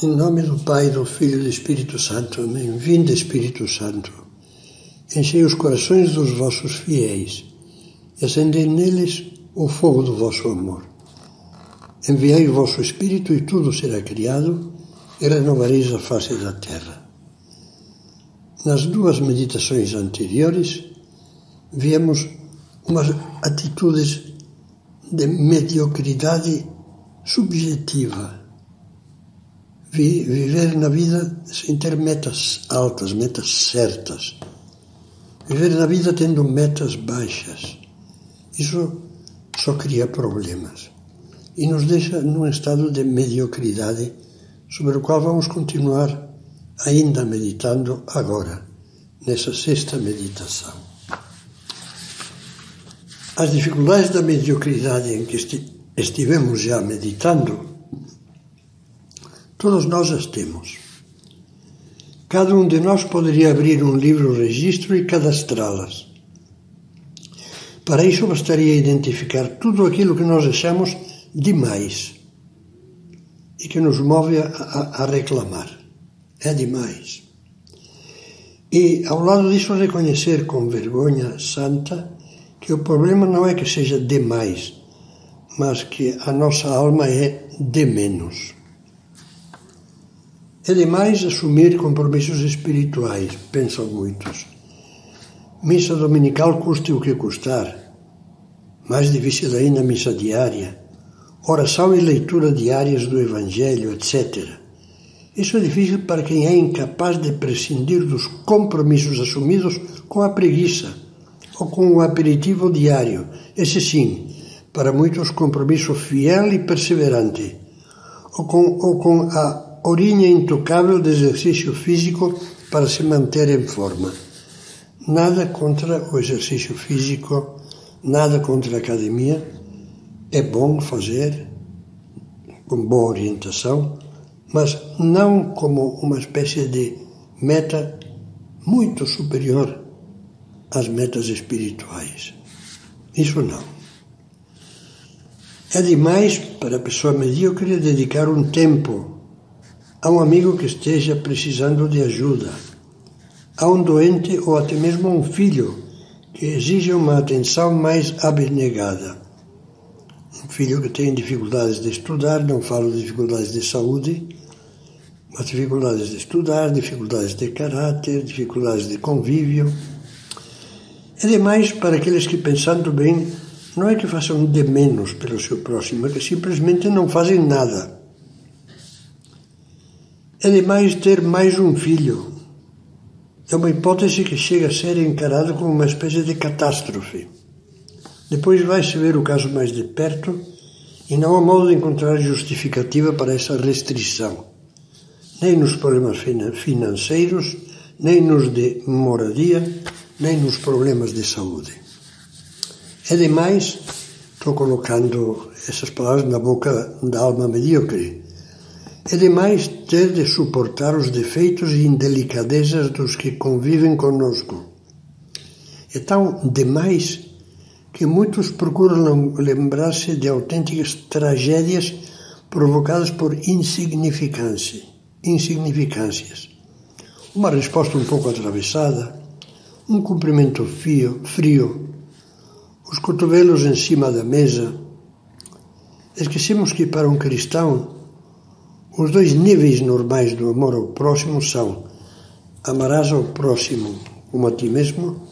Em nome do Pai, do Filho e do Espírito Santo. Amém. Vinde, Espírito Santo. Enchei os corações dos vossos fiéis e acendei neles o fogo do vosso amor. Enviai o vosso Espírito e tudo será criado e renovareis a face da terra. Nas duas meditações anteriores, viemos umas atitudes de mediocridade subjetiva viver na vida sem ter metas altas, metas certas. Viver na vida tendo metas baixas. Isso só cria problemas e nos deixa num estado de mediocridade sobre o qual vamos continuar ainda meditando agora, nessa sexta meditação. As dificuldades da mediocridade em que estivemos já meditando Todos nós as temos. Cada um de nós poderia abrir um livro registro e cadastrá-las. Para isso bastaria identificar tudo aquilo que nós achamos demais e que nos move a, a, a reclamar. É demais. E, ao lado disso, reconhecer com vergonha santa que o problema não é que seja demais, mas que a nossa alma é de menos. É demais assumir compromissos espirituais, pensam muitos. Missa dominical custe o que custar. Mais difícil ainda a missa diária. Oração e leitura diárias do Evangelho, etc. Isso é difícil para quem é incapaz de prescindir dos compromissos assumidos com a preguiça ou com o aperitivo diário. Esse sim, para muitos, compromisso fiel e perseverante, ou com, ou com a Orinha intocável de exercício físico para se manter em forma. Nada contra o exercício físico, nada contra a academia. É bom fazer, com boa orientação, mas não como uma espécie de meta muito superior às metas espirituais. Isso não. É demais para a pessoa medíocre dedicar um tempo a um amigo que esteja precisando de ajuda, a um doente ou até mesmo a um filho que exige uma atenção mais abnegada. Um filho que tem dificuldades de estudar, não falo de dificuldades de saúde, mas dificuldades de estudar, dificuldades de caráter, dificuldades de convívio. É demais para aqueles que, pensando bem, não é que façam de menos pelo seu próximo, é que simplesmente não fazem nada é demais ter mais um filho. É uma hipótese que chega a ser encarada como uma espécie de catástrofe. Depois vai-se ver o caso mais de perto e não há modo de encontrar justificativa para essa restrição, nem nos problemas financeiros, nem nos de moradia, nem nos problemas de saúde. É demais, estou colocando essas palavras na boca da alma medíocre, é demais ter de suportar os defeitos e indelicadezas dos que convivem conosco. É tão demais que muitos procuram lembrar-se de autênticas tragédias provocadas por insignificância, insignificâncias. Uma resposta um pouco atravessada, um cumprimento fio, frio, os cotovelos em cima da mesa. Esquecemos que para um cristão os dois níveis normais do amor ao próximo são amarás ao próximo como a ti mesmo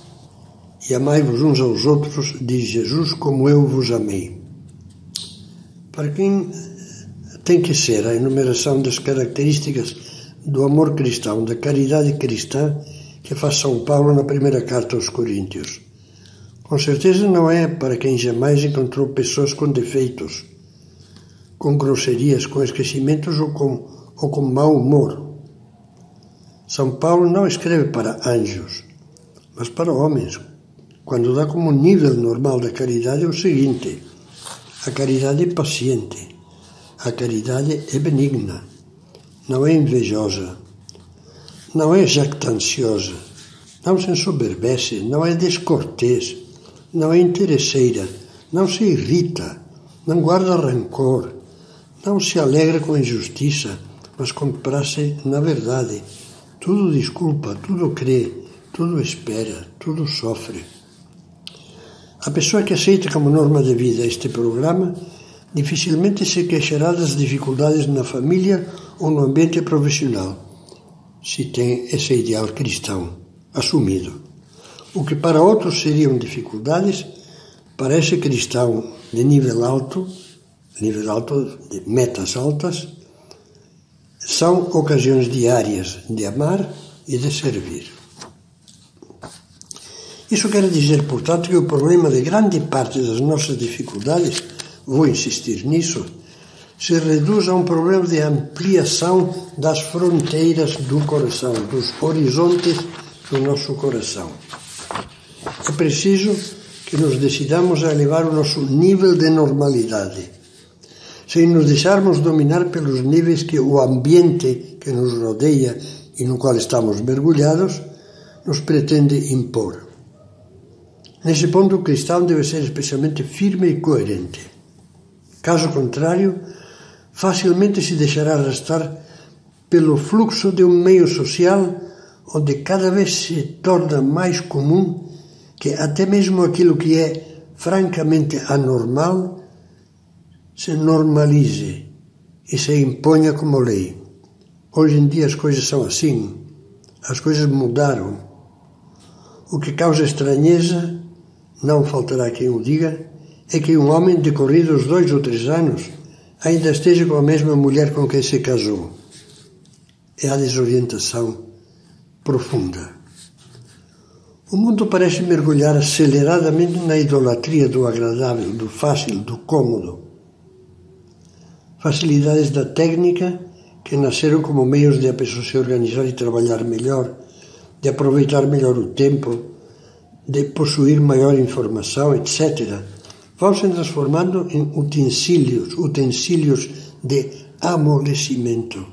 e amai-vos uns aos outros, diz Jesus, como eu vos amei. Para quem tem que ser a enumeração das características do amor cristão, da caridade cristã que faz São Paulo na primeira carta aos Coríntios. Com certeza não é para quem jamais encontrou pessoas com defeitos com grosserias, com esquecimentos ou com, ou mau humor. São Paulo não escreve para anjos, mas para homens, quando dá como nível normal da caridade o seguinte: a caridade é paciente, a caridade é benigna, não é invejosa, não é jactanciosa, não se ensoberbece, não é descortês, não é interesseira, não se irrita, não guarda rancor, não se alegra com a injustiça, mas comprasse na verdade. Tudo desculpa, tudo crê, tudo espera, tudo sofre. A pessoa que aceita como norma de vida este programa dificilmente se queixará das dificuldades na família ou no ambiente profissional, se tem esse ideal cristão assumido. O que para outros seriam dificuldades, para esse cristão de nível alto, nível alto de metas altas, são ocasiões diárias de amar e de servir. Isso quer dizer, portanto, que o problema de grande parte das nossas dificuldades, vou insistir nisso, se reduz a um problema de ampliação das fronteiras do coração, dos horizontes do nosso coração. É preciso que nos decidamos a elevar o nosso nível de normalidade, sem nos deixarmos dominar pelos níveis que o ambiente que nos rodeia e no qual estamos mergulhados nos pretende impor. Nesse ponto, o cristão deve ser especialmente firme e coerente. Caso contrário, facilmente se deixará arrastar pelo fluxo de um meio social onde cada vez se torna mais comum que até mesmo aquilo que é francamente anormal se normalize e se imponha como lei. Hoje em dia as coisas são assim, as coisas mudaram. O que causa estranheza não faltará quem o diga, é que um homem, decorridos dois ou três anos, ainda esteja com a mesma mulher com quem se casou. É a desorientação profunda. O mundo parece mergulhar aceleradamente na idolatria do agradável, do fácil, do cômodo. Facilidades da técnica que nasceram como meios de a pessoa se organizar e trabalhar melhor, de aproveitar melhor o tempo, de possuir maior informação, etc., vão se transformando em utensílios, utensílios de amolecimento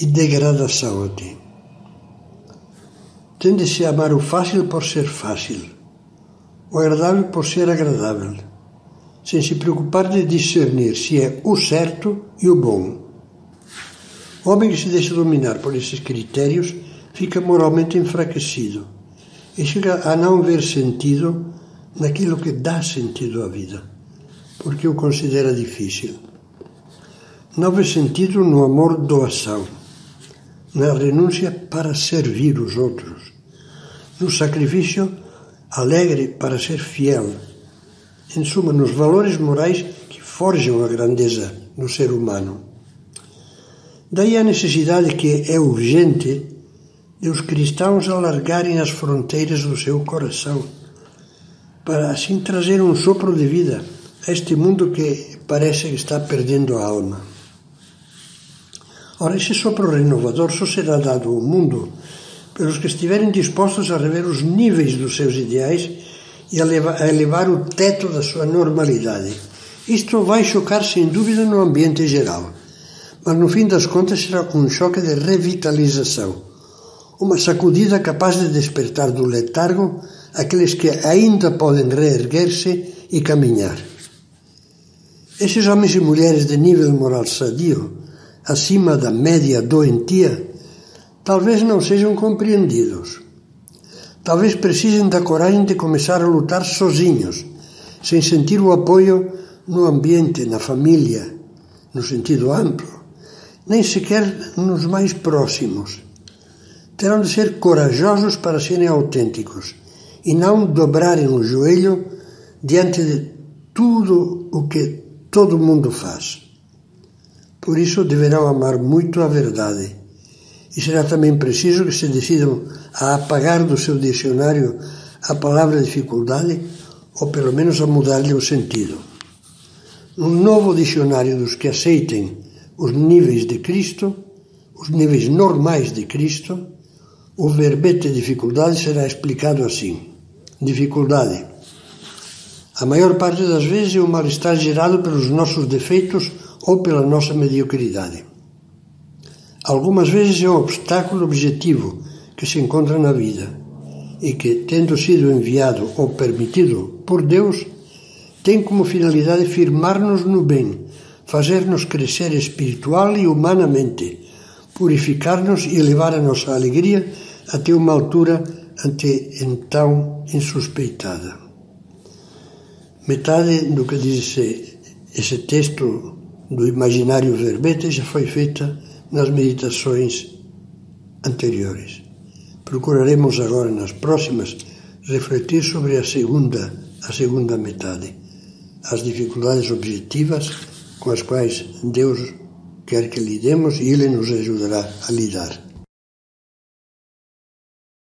e degradação até. Tende-se a amar o fácil por ser fácil, o agradável por ser agradável, sem se preocupar de discernir se é o certo e o bom. O homem que se deixa dominar por esses critérios fica moralmente enfraquecido e chega a não ver sentido naquilo que dá sentido à vida, porque o considera difícil. Não vê sentido no amor doação, na renúncia para servir os outros, no sacrifício alegre para ser fiel, em suma, nos valores morais que forjam a grandeza do ser humano. Daí a necessidade que é urgente de os cristãos alargarem as fronteiras do seu coração, para assim trazer um sopro de vida a este mundo que parece que está perdendo a alma. Ora, esse sopro renovador só será dado ao mundo pelos que estiverem dispostos a rever os níveis dos seus ideais e a, levar, a elevar o teto da sua normalidade. Isto vai chocar sem dúvida no ambiente geral, mas no fim das contas será um choque de revitalização uma sacudida capaz de despertar do letargo aqueles que ainda podem reerguer-se e caminhar. Esses homens e mulheres de nível moral sadio, acima da média doentia, talvez não sejam compreendidos. Talvez precisem da coragem de começar a lutar sozinhos, sem sentir o apoio no ambiente, na família, no sentido amplo, nem sequer nos mais próximos terão de ser corajosos para serem autênticos e não dobrarem o joelho diante de tudo o que todo mundo faz. Por isso deverão amar muito a verdade. E será também preciso que se decidam a apagar do seu dicionário a palavra dificuldade ou pelo menos a mudar-lhe o sentido. Um novo dicionário dos que aceitem os níveis de Cristo, os níveis normais de Cristo, o verbete dificuldade será explicado assim: dificuldade. A maior parte das vezes é o mal-estar gerado pelos nossos defeitos ou pela nossa mediocridade. Algumas vezes é um obstáculo objetivo que se encontra na vida e que, tendo sido enviado ou permitido por Deus, tem como finalidade firmar-nos no bem, fazer-nos crescer espiritual e humanamente, purificar-nos e levar a nossa alegria até uma altura até então insuspeitada. Metade do que diz esse texto do imaginário verbete já foi feita nas meditações anteriores. Procuraremos agora nas próximas refletir sobre a segunda, a segunda metade, as dificuldades objetivas com as quais Deus quer que lidemos e Ele nos ajudará a lidar.